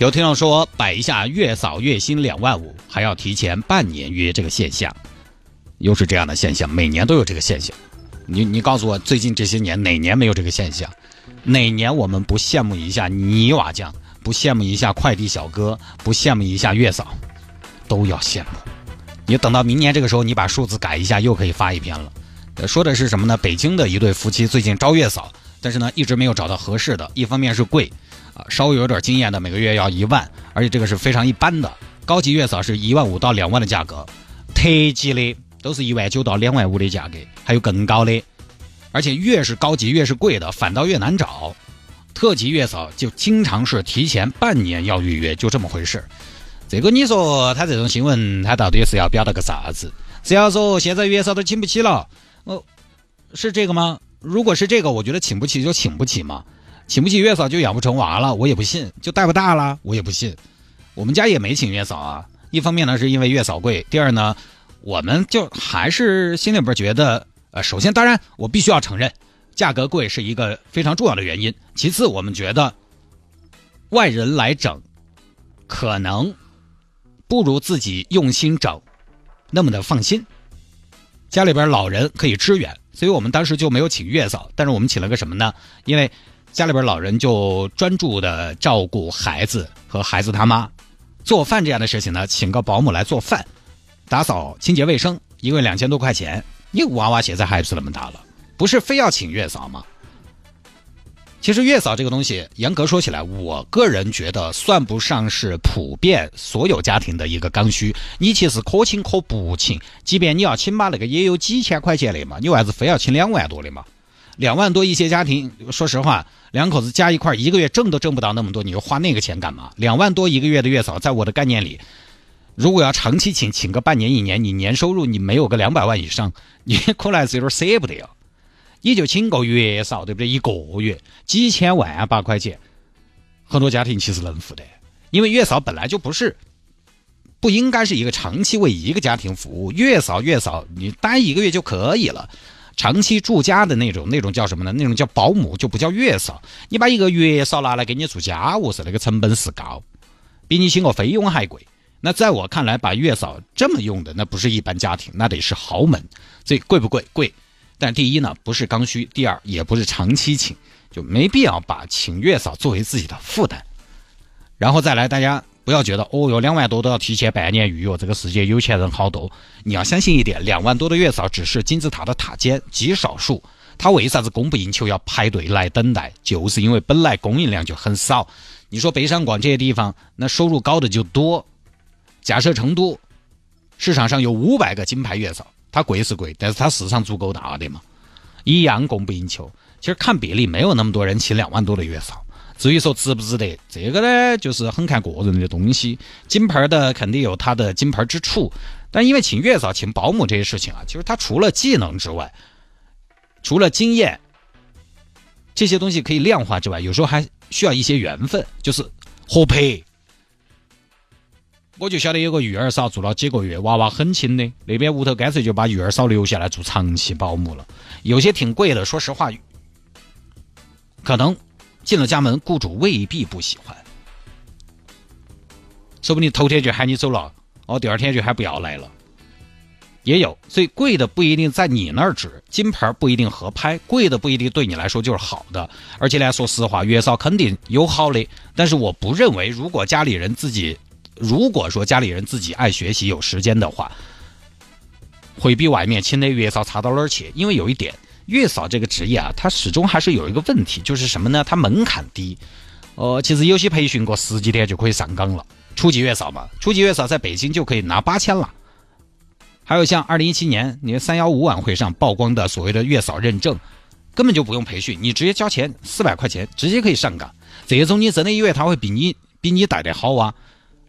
有听众说，摆一下月嫂月薪两万五，还要提前半年约这个现象，又是这样的现象，每年都有这个现象。你你告诉我，最近这些年哪年没有这个现象？哪年我们不羡慕一下泥瓦匠，不羡慕一下快递小哥，不羡慕一下月嫂，都要羡慕。你等到明年这个时候，你把数字改一下，又可以发一篇了。说的是什么呢？北京的一对夫妻最近招月嫂，但是呢，一直没有找到合适的。一方面是贵。稍微有点经验的，每个月要一万，而且这个是非常一般的。高级月嫂是一万五到两万的价格，特级的都是一万九到两万五的价格，还有更高的。而且越是高级越是贵的，反倒越难找。特级月嫂就经常是提前半年要预约，就这么回事。这个你说他这种新闻，他到底是要表达个啥子？是要说现在月嫂都请不起了？哦，是这个吗？如果是这个，我觉得请不起就请不起嘛。请不起月嫂就养不成娃了，我也不信；就带不大了，我也不信。我们家也没请月嫂啊。一方面呢，是因为月嫂贵；第二呢，我们就还是心里边觉得，呃，首先当然我必须要承认，价格贵是一个非常重要的原因。其次，我们觉得外人来整，可能不如自己用心整那么的放心。家里边老人可以支援，所以我们当时就没有请月嫂，但是我们请了个什么呢？因为家里边老人就专注的照顾孩子和孩子他妈，做饭这样的事情呢，请个保姆来做饭、打扫、清洁卫生，一个月两千多块钱。你娃娃现在还是那么大了，不是非要请月嫂吗？其实月嫂这个东西，严格说起来，我个人觉得算不上是普遍所有家庭的一个刚需。你其实可请可不请，即便你要请嘛，那个也有几千块钱的嘛，你为啥子非要请两万多的嘛？两万多一些家庭，说实话，两口子加一块一个月挣都挣不到那么多，你又花那个钱干嘛？两万多一个月的月嫂，在我的概念里，如果要长期请，请个半年一年，你年收入你没有个两百万以上，你可能是有点舍不得呀。你就请个月嫂，对不对？一个月几千万八块钱，很多家庭其实能付的，因为月嫂本来就不是，不应该是一个长期为一个家庭服务。月嫂月嫂，你待一个月就可以了。长期住家的那种，那种叫什么呢？那种叫保姆，就不叫月嫂。你把一个月嫂拿来给你做家务，是那个成本是高，比你请个菲佣还贵。那在我看来，把月嫂这么用的，那不是一般家庭，那得是豪门。所以贵不贵？贵。但第一呢，不是刚需；第二，也不是长期请，就没必要把请月嫂作为自己的负担。然后再来，大家。不要觉得哦哟，两万多都要提前半年预约，这个世界有钱人好多。你要相信一点，两万多的月嫂只是金字塔的塔尖，极少数。他为啥子供不应求要排队来等待？就是因为本来供应量就很少。你说北上广这些地方，那收入高的就多。假设成都市场上有五百个金牌月嫂，它贵是贵，但是它市场足够大的嘛，一样供不应求。其实看比例，没有那么多人请两万多的月嫂。至于说值不值得，这个呢，就是很看个人的东西。金牌的肯定有它的金牌之处，但因为请月嫂、请保姆这些事情啊，其实它除了技能之外，除了经验这些东西可以量化之外，有时候还需要一些缘分，就是合拍。我就晓得有个育儿嫂做了几个月，娃娃很轻的，那边屋头干脆就把育儿嫂留下来做长期保姆了。有些挺贵的，说实话，可能。进了家门，雇主未必不喜欢，说不定头天就喊你走了，哦，第二天就还不要来了，也有。所以贵的不一定在你那儿值，金牌不一定合拍，贵的不一定对你来说就是好的。而且呢，说实话，月嫂肯定有好的，但是我不认为，如果家里人自己，如果说家里人自己爱学习有时间的话，会比外面请的月嫂差到哪儿去？因为有一点。月嫂这个职业啊，它始终还是有一个问题，就是什么呢？它门槛低。呃，其实有些培训过十几天就可以上岗了。初级月嫂嘛，初级月嫂在北京就可以拿八千了。还有像二零一七年你三幺五晚会上曝光的所谓的月嫂认证，根本就不用培训，你直接交钱四百块钱，直接可以上岗。这种你真的以为他会比你比你带的好啊？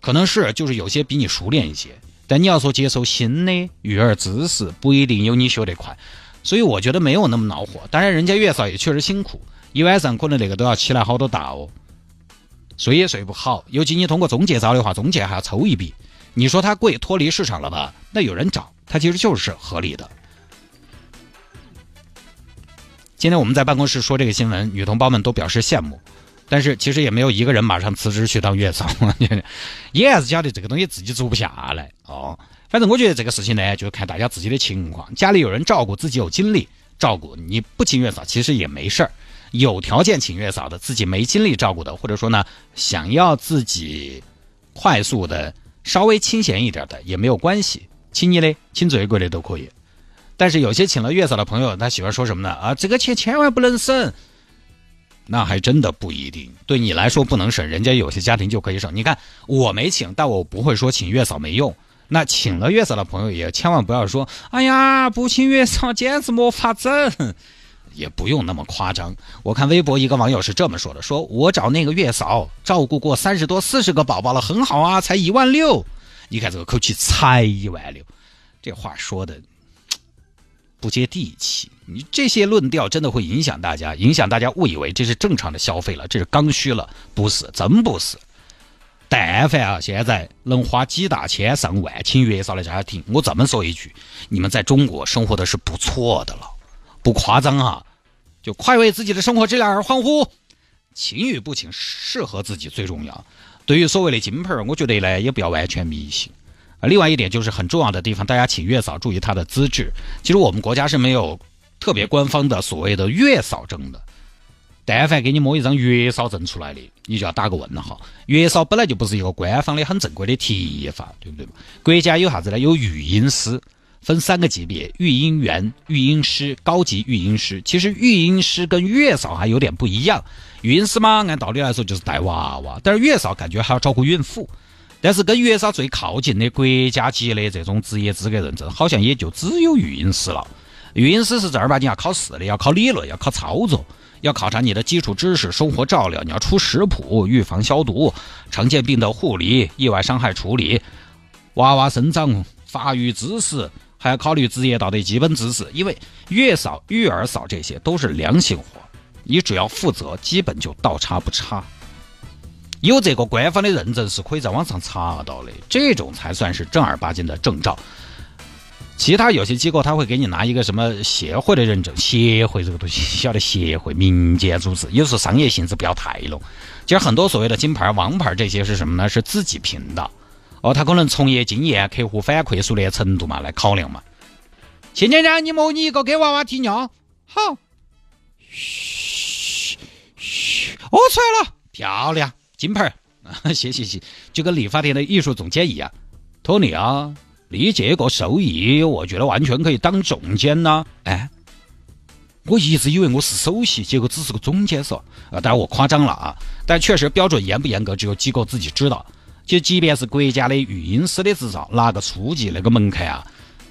可能是，就是有些比你熟练一些。但你要说接受新的育儿知识，不一定有你学得快。所以我觉得没有那么恼火。当然，人家月嫂也确实辛苦，一晚上可能那个都要起来好多道，睡也睡不好。尤其你通过中介找的话，中介还要抽一笔。你说它贵，脱离市场了吧？那有人找，它其实就是合理的。今天我们在办公室说这个新闻，女同胞们都表示羡慕，但是其实也没有一个人马上辞职去当月嫂，也还是觉得这个东西自己做不下来哦。反正我觉得这个事情呢，就看大家自己的情况，家里有人照顾，自己有精力照顾，你不请月嫂其实也没事儿。有条件请月嫂的，自己没精力照顾的，或者说呢，想要自己快速的稍微清闲一点的也没有关系，请你嘞，请最贵的都可以。但是有些请了月嫂的朋友，他喜欢说什么呢？啊，这个钱千万不能省。那还真的不一定，对你来说不能省，人家有些家庭就可以省。你看我没请，但我不会说请月嫂没用。那请了月嫂的朋友也千万不要说，哎呀，不请月嫂简直没法整，也不用那么夸张。我看微博一个网友是这么说的：说我找那个月嫂照顾过三十多、四十个宝宝了，很好啊，才一万六。你看这个口气，才一万六，这话说的。不接地气，你这些论调真的会影响大家，影响大家误以为这是正常的消费了，这是刚需了，不是，真不是。但凡啊，现在能花几大千上万请月嫂的家庭，我这么说一句，你们在中国生活的是不错的了，不夸张啊，就快为自己的生活质量而欢呼。请与不请，适合自己最重要。对于所谓的金盆儿，我觉得呢，也不要完全迷信。啊，另外一点就是很重要的地方，大家请月嫂注意她的资质。其实我们国家是没有特别官方的所谓的月嫂证的。但凡给你摸一张月嫂证出来的，你就要打个问号。月嫂本来就不是一个官方的很正规的提法，对不对国家有啥子呢？有育婴师，分三个级别：育婴员、育婴师、高级育婴师。其实育婴师跟月嫂还有点不一样。育婴师嘛，按道理来说就是带娃娃，但是月嫂感觉还要照顾孕妇。但是跟月嫂最靠近的国家级的这种职业资格认证，好像也就只有育婴师了。育婴师是正儿八经要考试的，要考理论，要考操作，要考察你的基础知识、生活照料，你要出食谱、预防消毒、常见病的护理、意外伤害处理、娃娃生长发育知识，还要考虑职业道德基本知识。因为月嫂、育儿嫂这些都是良心活，你只要负责，基本就倒插不差。有这个官方的认证是可以在网上查到的，这种才算是正儿八经的证照。其他有些机构他会给你拿一个什么协会的认证，协会这个东西晓得协会民间组织，有时候商业性质不要太浓。其实很多所谓的金牌、王牌这些是什么呢？是自己评的。哦，他可能从业经验、客户反馈熟练程度嘛来考量嘛。亲家家，你模拟一个给娃娃提尿，好。嘘嘘，哦，出来了，漂亮。金牌啊，谢谢谢，就跟理发店的艺术总监一样。托尼啊，你这个手艺，我觉得完全可以当总监呐。哎，我一直以为我是首席，结果只是个总监嗦。啊，当然我夸张了啊，但确实标准严不严格，只有机构自己知道。就即便是国家的育婴师的执照，拿个初级那个门槛啊，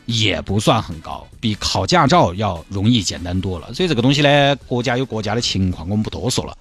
也不算很高，比考驾照要容易简单多了。所以这个东西呢，国家有国家的情况，我们不多说了。